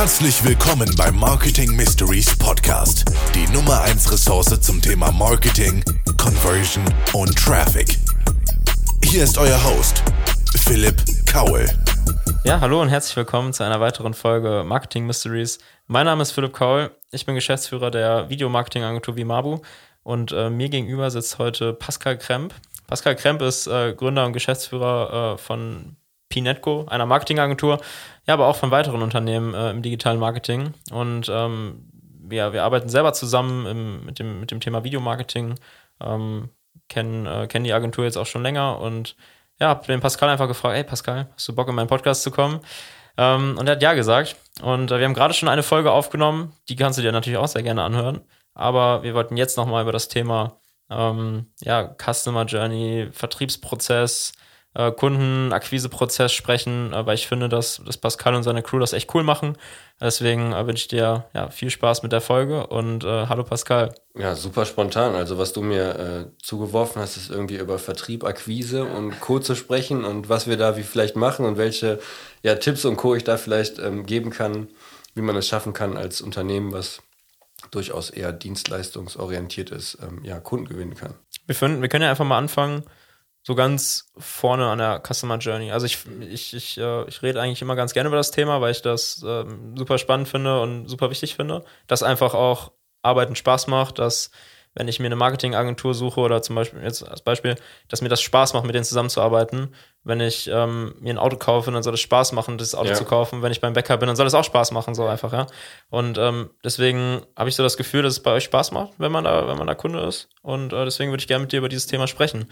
Herzlich willkommen beim Marketing Mysteries Podcast, die Nummer 1 Ressource zum Thema Marketing, Conversion und Traffic. Hier ist euer Host, Philipp Kaul. Ja, hallo und herzlich willkommen zu einer weiteren Folge Marketing Mysteries. Mein Name ist Philipp Kaul, ich bin Geschäftsführer der Videomarketing-Agentur Vimabu und äh, mir gegenüber sitzt heute Pascal Kremp. Pascal Kremp ist äh, Gründer und Geschäftsführer äh, von Pinetco, einer Marketingagentur, ja, aber auch von weiteren Unternehmen äh, im digitalen Marketing. Und ähm, ja, wir arbeiten selber zusammen im, mit, dem, mit dem Thema Videomarketing, ähm, kennen, äh, kennen die Agentur jetzt auch schon länger und ja, habe den Pascal einfach gefragt, hey Pascal, hast du Bock in meinen Podcast zu kommen? Ähm, und er hat ja gesagt. Und äh, wir haben gerade schon eine Folge aufgenommen, die kannst du dir natürlich auch sehr gerne anhören. Aber wir wollten jetzt nochmal über das Thema ähm, ja, Customer Journey, Vertriebsprozess, äh, Kundenakquiseprozess sprechen, weil ich finde, dass, dass Pascal und seine Crew das echt cool machen. Deswegen äh, wünsche ich dir ja, viel Spaß mit der Folge und äh, hallo Pascal. Ja, super spontan. Also was du mir äh, zugeworfen hast, ist irgendwie über Vertrieb, Akquise und Co. zu sprechen und was wir da wie vielleicht machen und welche ja, Tipps und Co. ich da vielleicht ähm, geben kann, wie man es schaffen kann als Unternehmen, was durchaus eher dienstleistungsorientiert ist, ähm, ja, Kunden gewinnen kann. Wir, finden, wir können ja einfach mal anfangen, so ganz vorne an der Customer Journey. Also ich, ich, ich, äh, ich rede eigentlich immer ganz gerne über das Thema, weil ich das äh, super spannend finde und super wichtig finde, dass einfach auch Arbeiten Spaß macht, dass wenn ich mir eine Marketingagentur suche oder zum Beispiel jetzt als Beispiel, dass mir das Spaß macht, mit denen zusammenzuarbeiten. Wenn ich ähm, mir ein Auto kaufe, dann soll es Spaß machen, das Auto ja. zu kaufen. Wenn ich beim Bäcker bin, dann soll es auch Spaß machen, so einfach, ja. Und ähm, deswegen habe ich so das Gefühl, dass es bei euch Spaß macht, wenn man da, wenn man da Kunde ist. Und äh, deswegen würde ich gerne mit dir über dieses Thema sprechen.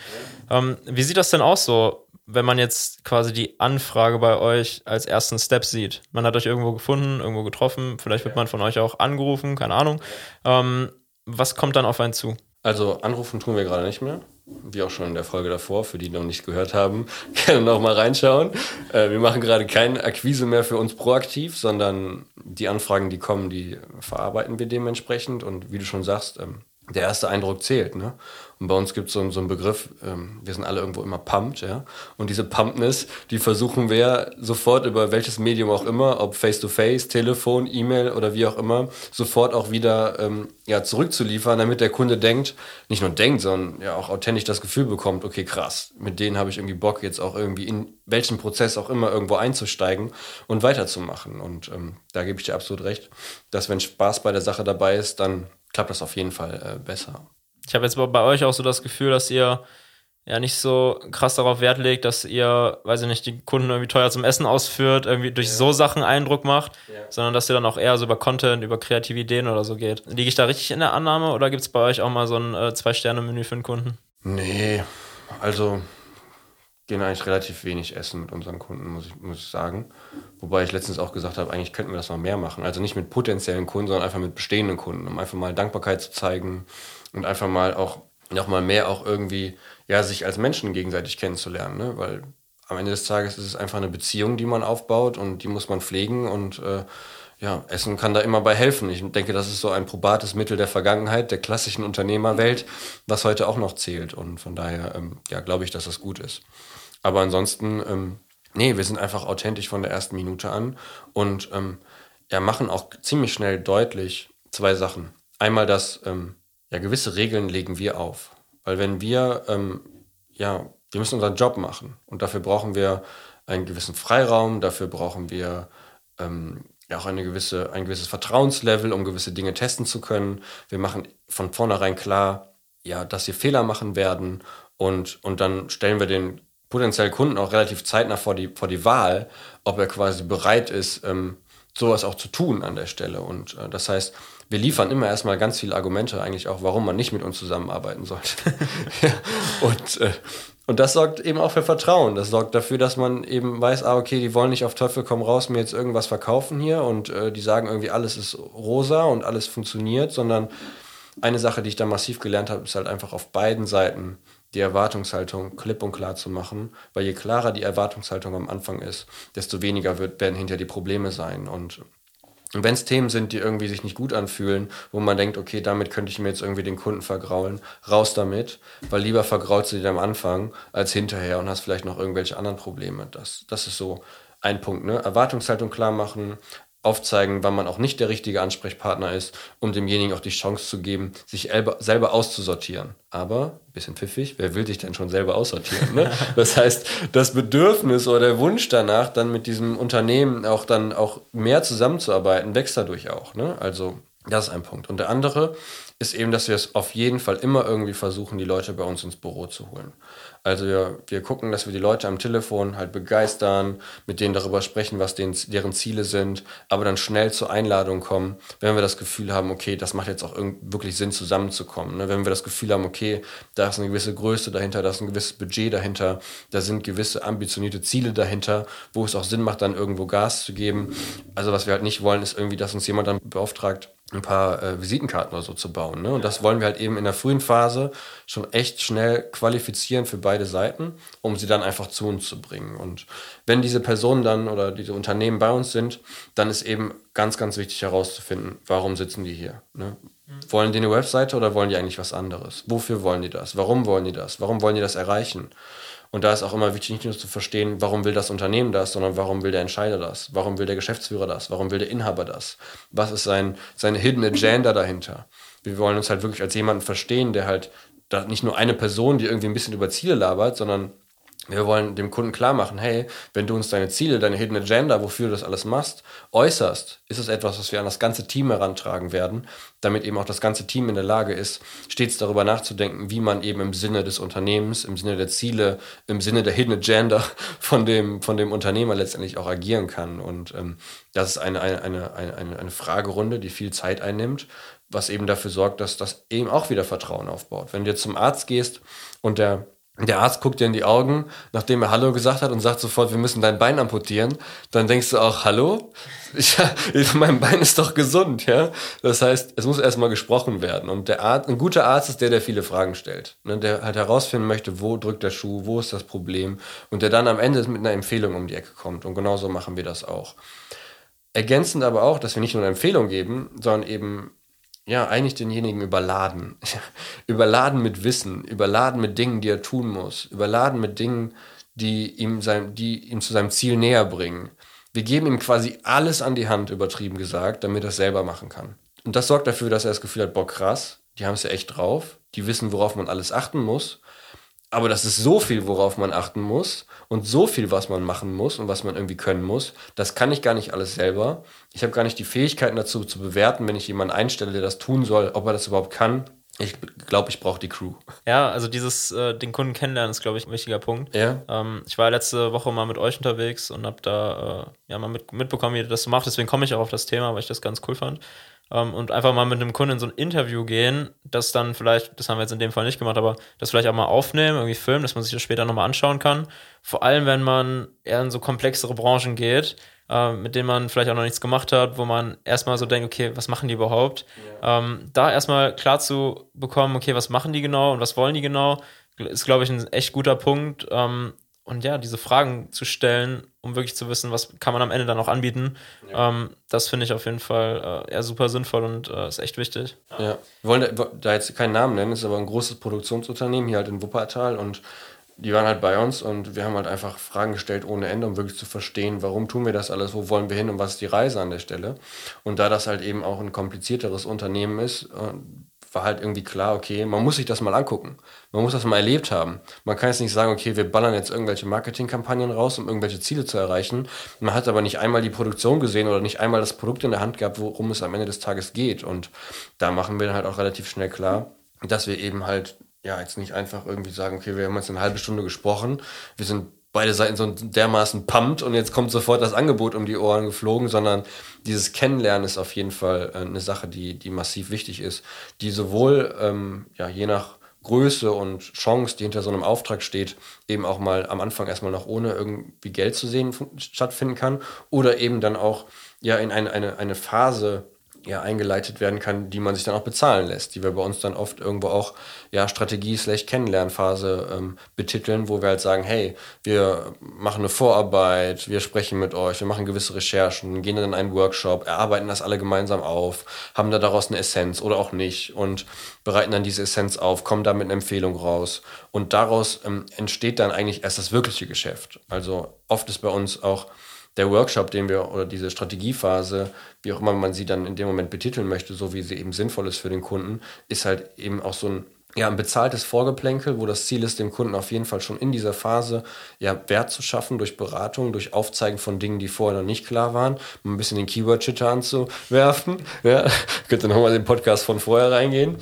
Ähm, wie sieht das denn aus so, wenn man jetzt quasi die Anfrage bei euch als ersten Step sieht? Man hat euch irgendwo gefunden, irgendwo getroffen, vielleicht wird man von euch auch angerufen, keine Ahnung. Ähm, was kommt dann auf einen zu? Also anrufen tun wir gerade nicht mehr. Wie auch schon in der Folge davor, für die noch nicht gehört haben, gerne noch mal reinschauen. Äh, wir machen gerade keine Akquise mehr für uns proaktiv, sondern die Anfragen, die kommen, die verarbeiten wir dementsprechend. Und wie du schon sagst, ähm, der erste Eindruck zählt. Ne? Und bei uns gibt es so, so einen Begriff, ähm, wir sind alle irgendwo immer pumped, ja. Und diese Pumpness, die versuchen wir sofort über welches Medium auch immer, ob Face-to-Face, -face, Telefon, E-Mail oder wie auch immer, sofort auch wieder ähm, ja, zurückzuliefern, damit der Kunde denkt, nicht nur denkt, sondern ja auch authentisch das Gefühl bekommt, okay, krass, mit denen habe ich irgendwie Bock, jetzt auch irgendwie in welchen Prozess auch immer irgendwo einzusteigen und weiterzumachen. Und ähm, da gebe ich dir absolut recht, dass wenn Spaß bei der Sache dabei ist, dann klappt das auf jeden Fall äh, besser. Ich habe jetzt bei euch auch so das Gefühl, dass ihr ja nicht so krass darauf Wert legt, dass ihr, weiß ich nicht, die Kunden irgendwie teuer zum Essen ausführt, irgendwie durch ja. so Sachen Eindruck macht, ja. sondern dass ihr dann auch eher so über Content, über kreative Ideen oder so geht. Liege ich da richtig in der Annahme oder gibt es bei euch auch mal so ein äh, Zwei-Sterne-Menü für den Kunden? Nee, also gehen eigentlich relativ wenig essen mit unseren Kunden, muss ich, muss ich sagen. Wobei ich letztens auch gesagt habe, eigentlich könnten wir das noch mehr machen. Also nicht mit potenziellen Kunden, sondern einfach mit bestehenden Kunden, um einfach mal Dankbarkeit zu zeigen und einfach mal auch noch mal mehr auch irgendwie ja sich als Menschen gegenseitig kennenzulernen, ne? weil am Ende des Tages ist es einfach eine Beziehung, die man aufbaut und die muss man pflegen und äh, ja, Essen kann da immer bei helfen. Ich denke, das ist so ein probates Mittel der Vergangenheit, der klassischen Unternehmerwelt, was heute auch noch zählt. Und von daher, ähm, ja, glaube ich, dass das gut ist. Aber ansonsten, ähm, nee, wir sind einfach authentisch von der ersten Minute an und ähm, ja, machen auch ziemlich schnell deutlich zwei Sachen. Einmal, dass ähm, ja, gewisse Regeln legen wir auf. Weil wenn wir, ähm, ja, wir müssen unseren Job machen und dafür brauchen wir einen gewissen Freiraum, dafür brauchen wir ähm, auch eine gewisse, ein gewisses Vertrauenslevel, um gewisse Dinge testen zu können. Wir machen von vornherein klar, ja, dass wir Fehler machen werden und, und dann stellen wir den potenziellen Kunden auch relativ zeitnah vor die, vor die Wahl, ob er quasi bereit ist, ähm, sowas auch zu tun an der Stelle. Und äh, das heißt, wir liefern immer erstmal ganz viele Argumente eigentlich auch, warum man nicht mit uns zusammenarbeiten sollte. ja. Und, äh, und das sorgt eben auch für Vertrauen. Das sorgt dafür, dass man eben weiß, ah, okay, die wollen nicht auf Teufel komm raus mir jetzt irgendwas verkaufen hier und äh, die sagen irgendwie, alles ist rosa und alles funktioniert, sondern eine Sache, die ich da massiv gelernt habe, ist halt einfach auf beiden Seiten die Erwartungshaltung klipp und klar zu machen, weil je klarer die Erwartungshaltung am Anfang ist, desto weniger wird, werden hinterher die Probleme sein. Und und wenn es Themen sind, die irgendwie sich nicht gut anfühlen, wo man denkt, okay, damit könnte ich mir jetzt irgendwie den Kunden vergraulen, raus damit, weil lieber vergraulst du dir am Anfang als hinterher und hast vielleicht noch irgendwelche anderen Probleme. Das, das ist so ein Punkt. Ne? Erwartungshaltung klar machen, aufzeigen, wann man auch nicht der richtige Ansprechpartner ist, um demjenigen auch die Chance zu geben, sich selber auszusortieren. Aber, bisschen pfiffig, wer will sich denn schon selber aussortieren? Ne? Das heißt, das Bedürfnis oder der Wunsch danach, dann mit diesem Unternehmen auch dann auch mehr zusammenzuarbeiten, wächst dadurch auch. Ne? Also, das ist ein Punkt. Und der andere ist eben, dass wir es auf jeden Fall immer irgendwie versuchen, die Leute bei uns ins Büro zu holen. Also wir, wir gucken, dass wir die Leute am Telefon halt begeistern, mit denen darüber sprechen, was denen, deren Ziele sind, aber dann schnell zur Einladung kommen, wenn wir das Gefühl haben, okay, das macht jetzt auch wirklich Sinn, zusammenzukommen. Ne? Wenn wir das Gefühl haben, okay, da ist eine gewisse Größe dahinter, da ist ein gewisses Budget dahinter, da sind gewisse ambitionierte Ziele dahinter, wo es auch Sinn macht, dann irgendwo Gas zu geben. Also was wir halt nicht wollen, ist irgendwie, dass uns jemand dann beauftragt, ein paar äh, Visitenkarten oder so zu bauen. Ne? Und das wollen wir halt eben in der frühen Phase schon echt schnell qualifizieren für beide Seiten, um sie dann einfach zu uns zu bringen. Und wenn diese Personen dann oder diese Unternehmen bei uns sind, dann ist eben ganz, ganz wichtig herauszufinden, warum sitzen die hier. Ne? Mhm. Wollen die eine Webseite oder wollen die eigentlich was anderes? Wofür wollen die das? Warum wollen die das? Warum wollen die das erreichen? Und da ist auch immer wichtig, nicht nur zu verstehen, warum will das Unternehmen das, sondern warum will der Entscheider das? Warum will der Geschäftsführer das? Warum will der Inhaber das? Was ist sein, seine Hidden Agenda dahinter? Wir wollen uns halt wirklich als jemanden verstehen, der halt da nicht nur eine Person, die irgendwie ein bisschen über Ziele labert, sondern wir wollen dem Kunden klar machen, hey, wenn du uns deine Ziele, deine Hidden Agenda, wofür du das alles machst, äußerst, ist es etwas, was wir an das ganze Team herantragen werden, damit eben auch das ganze Team in der Lage ist, stets darüber nachzudenken, wie man eben im Sinne des Unternehmens, im Sinne der Ziele, im Sinne der Hidden Agenda von dem, von dem Unternehmer letztendlich auch agieren kann. Und ähm, das ist eine, eine, eine, eine, eine Fragerunde, die viel Zeit einnimmt, was eben dafür sorgt, dass das eben auch wieder Vertrauen aufbaut. Wenn du jetzt zum Arzt gehst und der der Arzt guckt dir in die Augen, nachdem er Hallo gesagt hat und sagt sofort, wir müssen dein Bein amputieren. Dann denkst du auch, Hallo? Ich, mein Bein ist doch gesund, ja? Das heißt, es muss erstmal gesprochen werden. Und der Arzt, ein guter Arzt ist der, der viele Fragen stellt. Ne? Der halt herausfinden möchte, wo drückt der Schuh, wo ist das Problem. Und der dann am Ende mit einer Empfehlung um die Ecke kommt. Und genauso machen wir das auch. Ergänzend aber auch, dass wir nicht nur eine Empfehlung geben, sondern eben ja, eigentlich denjenigen überladen. überladen mit Wissen, überladen mit Dingen, die er tun muss, überladen mit Dingen, die ihm, sein, die ihm zu seinem Ziel näher bringen. Wir geben ihm quasi alles an die Hand, übertrieben gesagt, damit er es selber machen kann. Und das sorgt dafür, dass er das Gefühl hat, boah, krass, die haben es ja echt drauf, die wissen, worauf man alles achten muss aber das ist so viel, worauf man achten muss und so viel, was man machen muss und was man irgendwie können muss. Das kann ich gar nicht alles selber. Ich habe gar nicht die Fähigkeiten dazu zu bewerten, wenn ich jemanden einstelle, der das tun soll, ob er das überhaupt kann. Ich glaube, ich brauche die Crew. Ja, also dieses äh, den Kunden kennenlernen ist, glaube ich, ein wichtiger Punkt. Ja. Ähm, ich war letzte Woche mal mit euch unterwegs und habe da äh, ja mal mit, mitbekommen, wie ihr das so macht. Deswegen komme ich auch auf das Thema, weil ich das ganz cool fand ähm, und einfach mal mit einem Kunden in so ein Interview gehen, das dann vielleicht, das haben wir jetzt in dem Fall nicht gemacht, aber das vielleicht auch mal aufnehmen, irgendwie filmen, dass man sich das später nochmal anschauen kann. Vor allem, wenn man eher in so komplexere Branchen geht, äh, mit denen man vielleicht auch noch nichts gemacht hat, wo man erstmal so denkt, okay, was machen die überhaupt? Ja. Ähm, da erstmal klar zu bekommen, okay, was machen die genau und was wollen die genau, ist, glaube ich, ein echt guter Punkt. Ähm, und ja, diese Fragen zu stellen, um wirklich zu wissen, was kann man am Ende dann auch anbieten, ja. ähm, das finde ich auf jeden Fall äh, eher super sinnvoll und äh, ist echt wichtig. Ja. ja. wir wollen da, da, jetzt keinen Namen nennen, ist aber ein großes Produktionsunternehmen hier halt in Wuppertal und die waren halt bei uns und wir haben halt einfach Fragen gestellt ohne Ende, um wirklich zu verstehen, warum tun wir das alles, wo wollen wir hin und was ist die Reise an der Stelle. Und da das halt eben auch ein komplizierteres Unternehmen ist, äh, war halt irgendwie klar, okay, man muss sich das mal angucken. Man muss das mal erlebt haben. Man kann jetzt nicht sagen, okay, wir ballern jetzt irgendwelche Marketingkampagnen raus, um irgendwelche Ziele zu erreichen. Man hat aber nicht einmal die Produktion gesehen oder nicht einmal das Produkt in der Hand gehabt, worum es am Ende des Tages geht. Und da machen wir dann halt auch relativ schnell klar, dass wir eben halt ja jetzt nicht einfach irgendwie sagen, okay, wir haben jetzt eine halbe Stunde gesprochen, wir sind beide Seiten so dermaßen pumpt und jetzt kommt sofort das Angebot um die Ohren geflogen, sondern dieses Kennenlernen ist auf jeden Fall äh, eine Sache, die, die massiv wichtig ist, die sowohl ähm, ja, je nach Größe und Chance, die hinter so einem Auftrag steht, eben auch mal am Anfang erstmal noch ohne irgendwie Geld zu sehen stattfinden kann oder eben dann auch ja in eine, eine, eine Phase ja, eingeleitet werden kann, die man sich dann auch bezahlen lässt, die wir bei uns dann oft irgendwo auch ja, Strategie-Kennenlernphase ähm, betiteln, wo wir halt sagen, hey, wir machen eine Vorarbeit, wir sprechen mit euch, wir machen gewisse Recherchen, gehen dann in einen Workshop, erarbeiten das alle gemeinsam auf, haben da daraus eine Essenz oder auch nicht und bereiten dann diese Essenz auf, kommen da mit einer Empfehlung raus und daraus ähm, entsteht dann eigentlich erst das wirkliche Geschäft. Also oft ist bei uns auch der Workshop, den wir oder diese Strategiephase, wie auch immer man sie dann in dem Moment betiteln möchte, so wie sie eben sinnvoll ist für den Kunden, ist halt eben auch so ein ja, ein bezahltes Vorgeplänkel, wo das Ziel ist, dem Kunden auf jeden Fall schon in dieser Phase ja, Wert zu schaffen durch Beratung, durch Aufzeigen von Dingen, die vorher noch nicht klar waren, um ein bisschen den Keyword-Chitter anzuwerfen. Ja, könnt ihr nochmal den Podcast von vorher reingehen,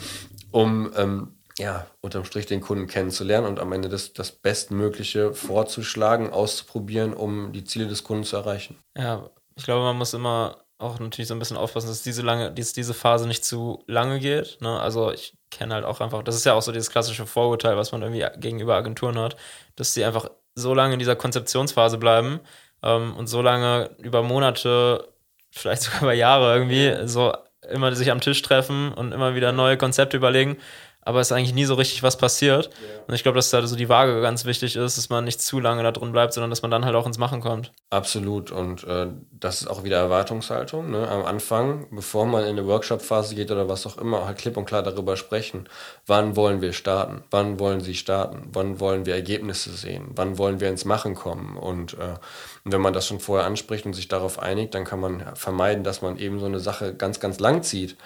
um ähm, ja, unterm Strich den Kunden kennenzulernen und am Ende das, das Bestmögliche vorzuschlagen, auszuprobieren, um die Ziele des Kunden zu erreichen. Ja, ich glaube, man muss immer auch natürlich so ein bisschen aufpassen, dass diese lange, dass diese Phase nicht zu lange geht. Ne? Also ich kenne halt auch einfach, das ist ja auch so dieses klassische Vorurteil, was man irgendwie gegenüber Agenturen hat, dass sie einfach so lange in dieser Konzeptionsphase bleiben ähm, und so lange über Monate, vielleicht sogar über Jahre irgendwie so immer sich am Tisch treffen und immer wieder neue Konzepte überlegen aber es ist eigentlich nie so richtig was passiert. Yeah. Und ich glaube, dass da so die Waage ganz wichtig ist, dass man nicht zu lange da drin bleibt, sondern dass man dann halt auch ins Machen kommt. Absolut. Und äh, das ist auch wieder Erwartungshaltung. Ne? Am Anfang, bevor man in eine Workshop-Phase geht oder was auch immer, halt klipp und klar darüber sprechen. Wann wollen wir starten? Wann wollen Sie starten? Wann wollen wir Ergebnisse sehen? Wann wollen wir ins Machen kommen? Und äh, wenn man das schon vorher anspricht und sich darauf einigt, dann kann man vermeiden, dass man eben so eine Sache ganz, ganz lang zieht.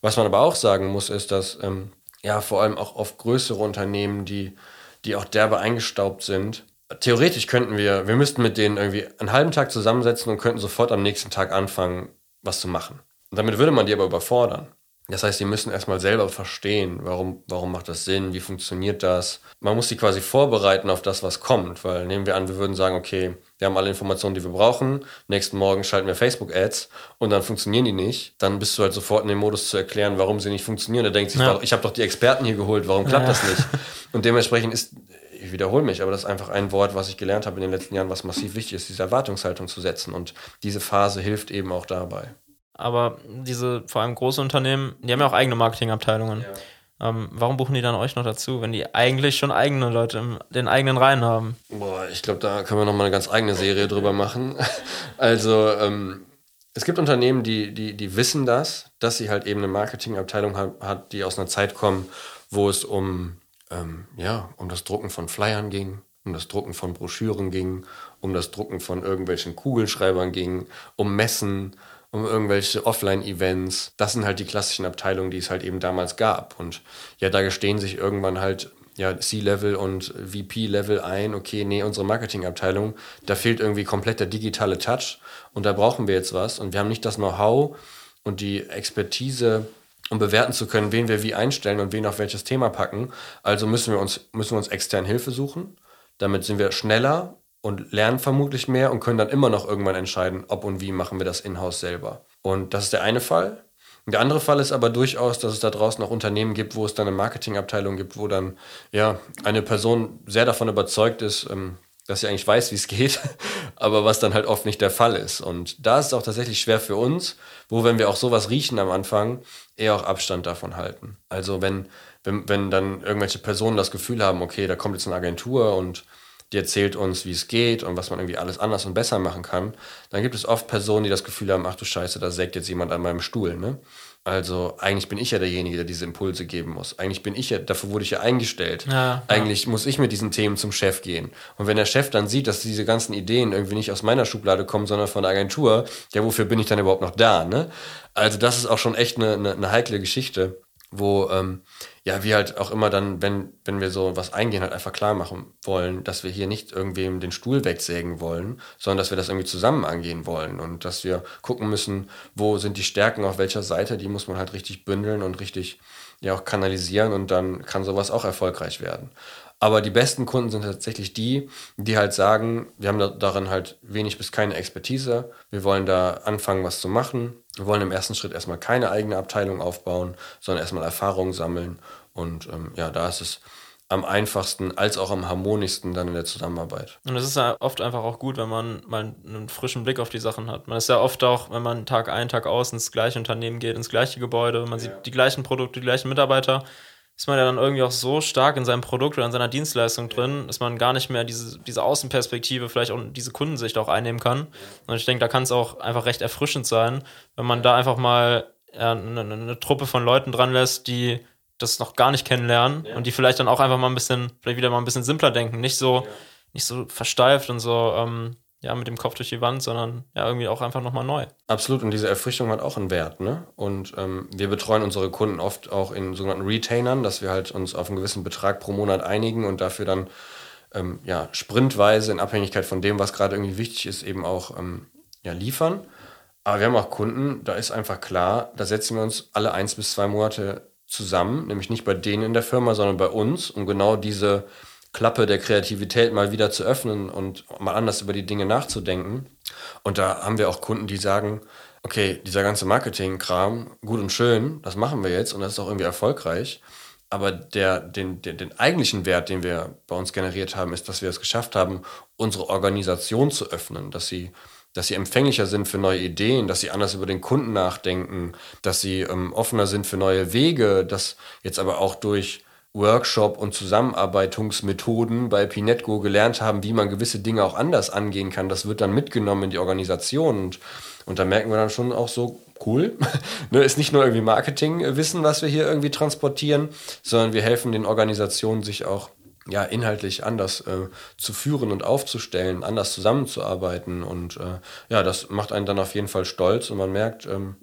Was man aber auch sagen muss, ist, dass ähm, ja, vor allem auch auf größere Unternehmen, die, die auch derbe eingestaubt sind. Theoretisch könnten wir, wir müssten mit denen irgendwie einen halben Tag zusammensetzen und könnten sofort am nächsten Tag anfangen, was zu machen. Und damit würde man die aber überfordern. Das heißt, sie müssen erstmal selber verstehen, warum, warum macht das Sinn, wie funktioniert das. Man muss sie quasi vorbereiten auf das, was kommt, weil nehmen wir an, wir würden sagen, okay, wir haben alle Informationen, die wir brauchen, nächsten Morgen schalten wir Facebook-Ads und dann funktionieren die nicht, dann bist du halt sofort in dem Modus zu erklären, warum sie nicht funktionieren. Da denkt sich, ja. ich habe doch die Experten hier geholt, warum klappt ja. das nicht? Und dementsprechend ist, ich wiederhole mich, aber das ist einfach ein Wort, was ich gelernt habe in den letzten Jahren, was massiv wichtig ist, diese Erwartungshaltung zu setzen und diese Phase hilft eben auch dabei aber diese vor allem große Unternehmen, die haben ja auch eigene Marketingabteilungen. Ja. Ähm, warum buchen die dann euch noch dazu, wenn die eigentlich schon eigene Leute in den eigenen Reihen haben? Boah, ich glaube, da können wir noch mal eine ganz eigene Serie drüber machen. Also ähm, es gibt Unternehmen, die, die, die wissen das, dass sie halt eben eine Marketingabteilung hat, hat die aus einer Zeit kommen, wo es um, ähm, ja, um das Drucken von Flyern ging, um das Drucken von Broschüren ging, um das Drucken von irgendwelchen Kugelschreibern ging, um Messen, um irgendwelche Offline-Events. Das sind halt die klassischen Abteilungen, die es halt eben damals gab. Und ja, da gestehen sich irgendwann halt ja, C-Level und VP-Level ein, okay, nee, unsere Marketingabteilung, da fehlt irgendwie komplett der digitale Touch und da brauchen wir jetzt was. Und wir haben nicht das Know-how und die Expertise, um bewerten zu können, wen wir wie einstellen und wen auf welches Thema packen. Also müssen wir uns, müssen wir uns extern Hilfe suchen. Damit sind wir schneller und lernen vermutlich mehr und können dann immer noch irgendwann entscheiden, ob und wie machen wir das in-house selber. Und das ist der eine Fall. Der andere Fall ist aber durchaus, dass es da draußen auch Unternehmen gibt, wo es dann eine Marketingabteilung gibt, wo dann ja eine Person sehr davon überzeugt ist, ähm, dass sie eigentlich weiß, wie es geht, aber was dann halt oft nicht der Fall ist. Und da ist es auch tatsächlich schwer für uns, wo, wenn wir auch sowas riechen am Anfang, eher auch Abstand davon halten. Also wenn, wenn, wenn dann irgendwelche Personen das Gefühl haben, okay, da kommt jetzt eine Agentur und die erzählt uns, wie es geht und was man irgendwie alles anders und besser machen kann, dann gibt es oft Personen, die das Gefühl haben, ach du Scheiße, da sägt jetzt jemand an meinem Stuhl. Ne? Also eigentlich bin ich ja derjenige, der diese Impulse geben muss. Eigentlich bin ich ja, dafür wurde ich ja eingestellt. Ja, eigentlich ja. muss ich mit diesen Themen zum Chef gehen. Und wenn der Chef dann sieht, dass diese ganzen Ideen irgendwie nicht aus meiner Schublade kommen, sondern von der Agentur, ja, wofür bin ich dann überhaupt noch da? Ne? Also das ist auch schon echt eine, eine, eine heikle Geschichte wo ähm, ja wir halt auch immer dann, wenn, wenn wir so was eingehen, halt einfach klar machen wollen, dass wir hier nicht irgendwem den Stuhl wegsägen wollen, sondern dass wir das irgendwie zusammen angehen wollen und dass wir gucken müssen, wo sind die Stärken auf welcher Seite, die muss man halt richtig bündeln und richtig ja auch kanalisieren und dann kann sowas auch erfolgreich werden. Aber die besten Kunden sind tatsächlich die, die halt sagen, wir haben da, darin halt wenig bis keine Expertise, wir wollen da anfangen, was zu machen. Wir wollen im ersten Schritt erstmal keine eigene Abteilung aufbauen, sondern erstmal Erfahrung sammeln. Und ähm, ja, da ist es am einfachsten als auch am harmonischsten dann in der Zusammenarbeit. Und es ist ja oft einfach auch gut, wenn man mal einen frischen Blick auf die Sachen hat. Man ist ja oft auch, wenn man Tag ein, Tag aus ins gleiche Unternehmen geht, ins gleiche Gebäude, man ja. sieht die gleichen Produkte, die gleichen Mitarbeiter ist man ja dann irgendwie auch so stark in seinem Produkt oder in seiner Dienstleistung drin, dass man gar nicht mehr diese, diese Außenperspektive, vielleicht auch diese Kundensicht auch einnehmen kann. Und ich denke, da kann es auch einfach recht erfrischend sein, wenn man da einfach mal eine, eine, Truppe von Leuten dran lässt, die das noch gar nicht kennenlernen ja. und die vielleicht dann auch einfach mal ein bisschen, vielleicht wieder mal ein bisschen simpler denken, nicht so, ja. nicht so versteift und so, ähm, ja, mit dem Kopf durch die Wand, sondern ja, irgendwie auch einfach nochmal neu. Absolut, und diese Erfrischung hat auch einen Wert, ne? Und ähm, wir betreuen unsere Kunden oft auch in sogenannten Retainern, dass wir halt uns auf einen gewissen Betrag pro Monat einigen und dafür dann ähm, ja, sprintweise in Abhängigkeit von dem, was gerade irgendwie wichtig ist, eben auch ähm, ja, liefern. Aber wir haben auch Kunden, da ist einfach klar, da setzen wir uns alle eins bis zwei Monate zusammen, nämlich nicht bei denen in der Firma, sondern bei uns, um genau diese Klappe der Kreativität mal wieder zu öffnen und mal anders über die Dinge nachzudenken. Und da haben wir auch Kunden, die sagen, okay, dieser ganze Marketing-Kram, gut und schön, das machen wir jetzt und das ist auch irgendwie erfolgreich. Aber der, den, den, den eigentlichen Wert, den wir bei uns generiert haben, ist, dass wir es geschafft haben, unsere Organisation zu öffnen, dass sie dass sie empfänglicher sind für neue Ideen, dass sie anders über den Kunden nachdenken, dass sie ähm, offener sind für neue Wege, dass jetzt aber auch durch Workshop und Zusammenarbeitungsmethoden bei Pinetco gelernt haben, wie man gewisse Dinge auch anders angehen kann. Das wird dann mitgenommen in die Organisation und, und da merken wir dann schon auch so, cool. ne, ist nicht nur irgendwie Marketingwissen, was wir hier irgendwie transportieren, sondern wir helfen den Organisationen, sich auch ja, inhaltlich anders äh, zu führen und aufzustellen, anders zusammenzuarbeiten. Und äh, ja, das macht einen dann auf jeden Fall stolz und man merkt, ähm,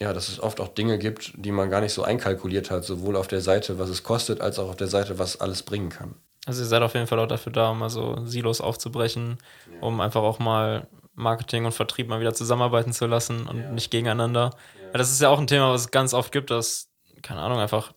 ja, dass es oft auch Dinge gibt, die man gar nicht so einkalkuliert hat, sowohl auf der Seite, was es kostet, als auch auf der Seite, was alles bringen kann. Also ihr seid auf jeden Fall auch dafür da, um mal so Silos aufzubrechen, ja. um einfach auch mal Marketing und Vertrieb mal wieder zusammenarbeiten zu lassen und ja. nicht gegeneinander. Ja. das ist ja auch ein Thema, was es ganz oft gibt, dass, keine Ahnung, einfach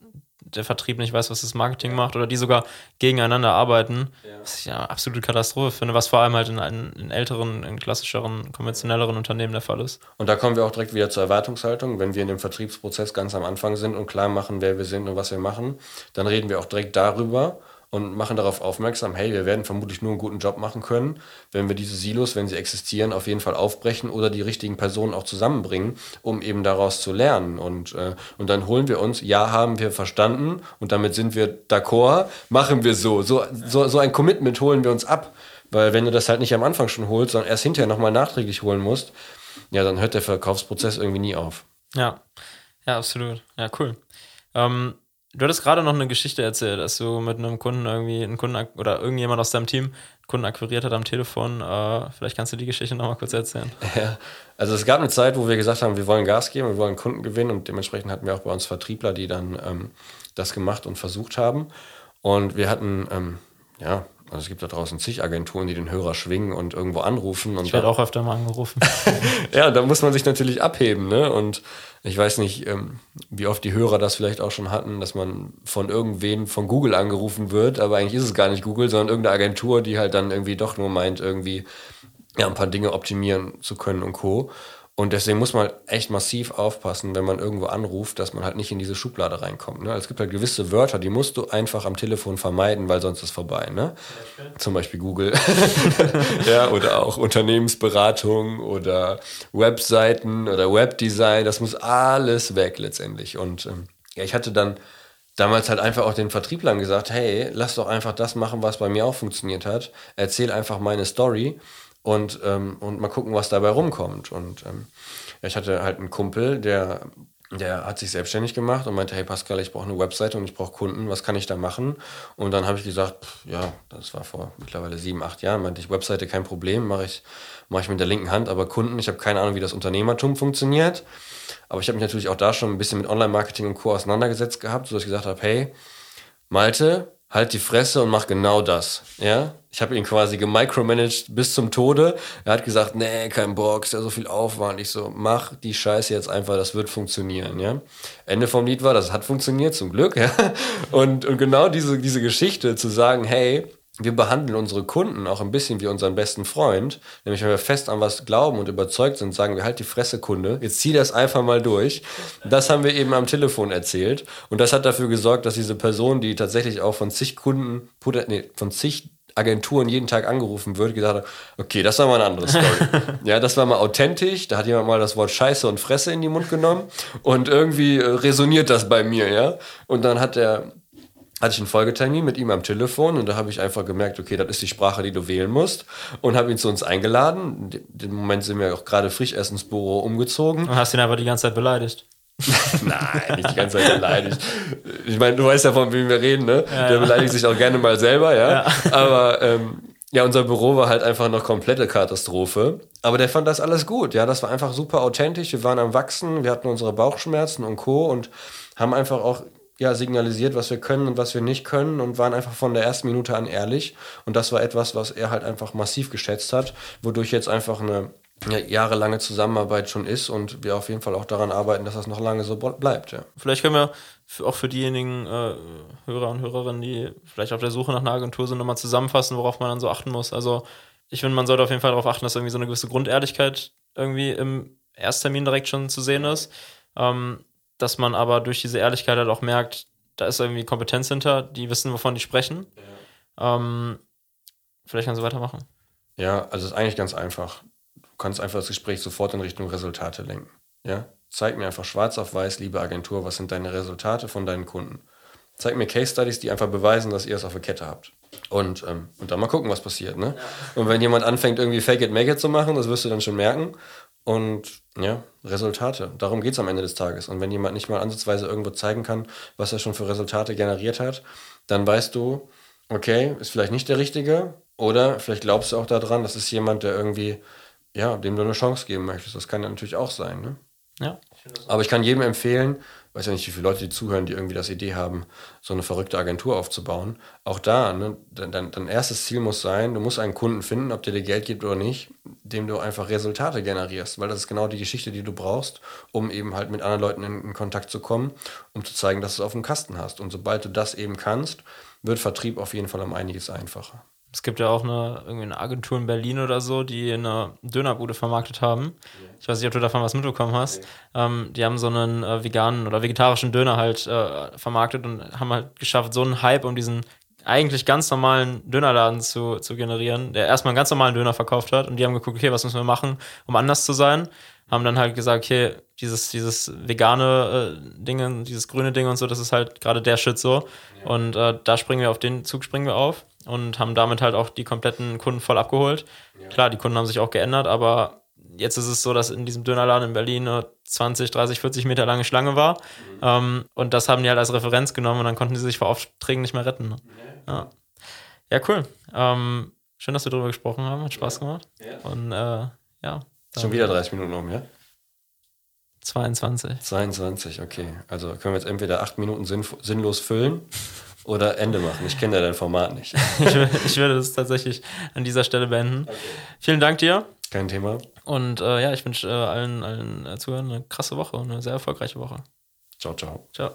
der Vertrieb nicht weiß, was das Marketing ja. macht oder die sogar gegeneinander arbeiten. Ja. Was ich ja absolute Katastrophe finde, was vor allem halt in, in älteren, in klassischeren, konventionelleren Unternehmen der Fall ist. Und da kommen wir auch direkt wieder zur Erwartungshaltung. Wenn wir in dem Vertriebsprozess ganz am Anfang sind und klar machen, wer wir sind und was wir machen, dann reden wir auch direkt darüber, und machen darauf aufmerksam, hey, wir werden vermutlich nur einen guten Job machen können, wenn wir diese Silos, wenn sie existieren, auf jeden Fall aufbrechen oder die richtigen Personen auch zusammenbringen, um eben daraus zu lernen. Und, äh, und dann holen wir uns, ja, haben wir verstanden und damit sind wir d'accord, machen wir so. So, so. so ein Commitment holen wir uns ab. Weil wenn du das halt nicht am Anfang schon holst, sondern erst hinterher nochmal nachträglich holen musst, ja, dann hört der Verkaufsprozess irgendwie nie auf. Ja, ja, absolut. Ja, cool. Ähm, Du hattest gerade noch eine Geschichte erzählt, dass du mit einem Kunden irgendwie einen Kunden oder irgendjemand aus deinem Team einen Kunden akquiriert hat am Telefon. Äh, vielleicht kannst du die Geschichte nochmal kurz erzählen. Ja, also es gab eine Zeit, wo wir gesagt haben, wir wollen Gas geben, wir wollen Kunden gewinnen und dementsprechend hatten wir auch bei uns Vertriebler, die dann ähm, das gemacht und versucht haben. Und wir hatten, ähm, ja, also es gibt da draußen zig Agenturen, die den Hörer schwingen und irgendwo anrufen. Und ich werde auch öfter mal angerufen. ja, da muss man sich natürlich abheben, ne? Und ich weiß nicht, ähm, wie oft die Hörer das vielleicht auch schon hatten, dass man von irgendwen von Google angerufen wird, aber eigentlich ist es gar nicht Google, sondern irgendeine Agentur, die halt dann irgendwie doch nur meint, irgendwie ja, ein paar Dinge optimieren zu können und Co. Und deswegen muss man echt massiv aufpassen, wenn man irgendwo anruft, dass man halt nicht in diese Schublade reinkommt. Ne? Es gibt halt gewisse Wörter, die musst du einfach am Telefon vermeiden, weil sonst ist vorbei. Ne? Zum Beispiel Google. ja, oder auch Unternehmensberatung oder Webseiten oder Webdesign. Das muss alles weg letztendlich. Und ähm, ja, ich hatte dann damals halt einfach auch den Vertrieblern gesagt, hey, lass doch einfach das machen, was bei mir auch funktioniert hat. Erzähl einfach meine Story und, ähm, und mal gucken, was dabei rumkommt. Und ähm, ich hatte halt einen Kumpel, der, der hat sich selbstständig gemacht und meinte, hey Pascal, ich brauche eine Webseite und ich brauche Kunden, was kann ich da machen? Und dann habe ich gesagt, pff, ja, das war vor mittlerweile sieben, acht Jahren, meinte ich, Webseite kein Problem, mache ich, mach ich mit der linken Hand, aber Kunden, ich habe keine Ahnung, wie das Unternehmertum funktioniert. Aber ich habe mich natürlich auch da schon ein bisschen mit Online-Marketing und Co. auseinandergesetzt gehabt, sodass ich gesagt habe, hey, Malte, halt die Fresse und mach genau das. Ja? Ich habe ihn quasi gemicromanaged bis zum Tode. Er hat gesagt, nee, kein Bock, ist ja so viel Aufwand. Ich so, mach die Scheiße jetzt einfach, das wird funktionieren. Ja? Ende vom Lied war, das hat funktioniert, zum Glück. Ja? Und, und genau diese, diese Geschichte zu sagen, hey, wir behandeln unsere Kunden auch ein bisschen wie unseren besten Freund. Nämlich, wenn wir fest an was glauben und überzeugt sind, sagen wir halt die Fresse, Kunde, jetzt zieh das einfach mal durch. Das haben wir eben am Telefon erzählt. Und das hat dafür gesorgt, dass diese Person, die tatsächlich auch von zig Kunden, nee, von zig Agenturen jeden Tag angerufen wird, gesagt hat, okay, das war mal eine andere Story. ja, das war mal authentisch, da hat jemand mal das Wort Scheiße und Fresse in den Mund genommen und irgendwie äh, resoniert das bei mir, ja. Und dann hat er hatte ich einen Folgetermin mit ihm am Telefon und da habe ich einfach gemerkt, okay, das ist die Sprache, die du wählen musst und habe ihn zu uns eingeladen. Im Moment sind wir auch gerade frisch erst ins Büro umgezogen. Und hast ihn aber die ganze Zeit beleidigt. Nein, nicht die ganze Zeit beleidigt. Ich meine, du weißt ja, von wem wir reden, ne? Ja, Der beleidigt sich auch gerne mal selber, ja. ja. Aber ähm, Ja, unser Büro war halt einfach noch komplette Katastrophe. Aber der fand das alles gut. Ja, das war einfach super authentisch. Wir waren am Wachsen, wir hatten unsere Bauchschmerzen und Co. und haben einfach auch ja, signalisiert, was wir können und was wir nicht können und waren einfach von der ersten Minute an ehrlich. Und das war etwas, was er halt einfach massiv geschätzt hat, wodurch jetzt einfach eine ja, jahrelange Zusammenarbeit schon ist und wir auf jeden Fall auch daran arbeiten, dass das noch lange so bleibt. Ja. Vielleicht können wir auch für diejenigen äh, Hörer und Hörerinnen, die vielleicht auf der Suche nach einer Agentur sind, nochmal zusammenfassen, worauf man dann so achten muss. Also ich finde, man sollte auf jeden Fall darauf achten, dass irgendwie so eine gewisse Grundehrlichkeit irgendwie im Ersttermin direkt schon zu sehen ist. Ähm, dass man aber durch diese Ehrlichkeit halt auch merkt, da ist irgendwie Kompetenz hinter, die wissen, wovon die sprechen. Ja. Ähm, vielleicht kannst du weitermachen. Ja, also es ist eigentlich ganz einfach. Du kannst einfach das Gespräch sofort in Richtung Resultate lenken. Ja? Zeig mir einfach schwarz auf weiß, liebe Agentur, was sind deine Resultate von deinen Kunden. Zeig mir Case Studies, die einfach beweisen, dass ihr es auf der Kette habt. Und, ähm, und dann mal gucken, was passiert. Ne? Ja. Und wenn jemand anfängt, irgendwie Fake it, make it zu machen, das wirst du dann schon merken. Und ja, Resultate. Darum geht es am Ende des Tages. Und wenn jemand nicht mal ansatzweise irgendwo zeigen kann, was er schon für Resultate generiert hat, dann weißt du, okay, ist vielleicht nicht der Richtige. Oder vielleicht glaubst du auch daran, das ist jemand, der irgendwie, ja, dem du eine Chance geben möchtest. Das kann ja natürlich auch sein. Ne? Ja. Aber ich kann jedem empfehlen, weiß ja nicht, wie viele Leute die zuhören, die irgendwie das Idee haben, so eine verrückte Agentur aufzubauen. Auch da, ne, dein, dein erstes Ziel muss sein, du musst einen Kunden finden, ob der dir Geld gibt oder nicht, dem du einfach Resultate generierst, weil das ist genau die Geschichte, die du brauchst, um eben halt mit anderen Leuten in, in Kontakt zu kommen, um zu zeigen, dass du es auf dem Kasten hast. Und sobald du das eben kannst, wird Vertrieb auf jeden Fall um einiges einfacher. Es gibt ja auch eine, irgendwie eine Agentur in Berlin oder so, die eine Dönerbude vermarktet haben. Ich weiß nicht, ob du davon was mitbekommen hast. Ähm, die haben so einen äh, veganen oder vegetarischen Döner halt äh, vermarktet und haben halt geschafft, so einen Hype um diesen eigentlich ganz normalen Dönerladen zu, zu generieren, der erstmal einen ganz normalen Döner verkauft hat und die haben geguckt, okay, was müssen wir machen, um anders zu sein haben dann halt gesagt, okay, dieses, dieses vegane äh, Ding, dieses grüne Ding und so, das ist halt gerade der Shit so. Ja. Und äh, da springen wir auf den Zug, springen wir auf und haben damit halt auch die kompletten Kunden voll abgeholt. Ja. Klar, die Kunden haben sich auch geändert, aber jetzt ist es so, dass in diesem Dönerladen in Berlin eine 20, 30, 40 Meter lange Schlange war. Mhm. Ähm, und das haben die halt als Referenz genommen und dann konnten sie sich vor Aufträgen nicht mehr retten. Ne? Ja. ja, cool. Ähm, schön, dass wir darüber gesprochen haben. Hat Spaß gemacht. Und äh, ja, Schon wieder 30 Minuten um, ja? 22. 22, okay. Also können wir jetzt entweder 8 Minuten sinn sinnlos füllen oder Ende machen. Ich kenne ja dein Format nicht. ich, ich, würde es tatsächlich an dieser Stelle beenden. Okay. Vielen Dank dir. Kein Thema. Und äh, ja, ich wünsche äh, allen, allen Zuhörern eine krasse Woche und eine sehr erfolgreiche Woche. Ciao, ciao. Ciao.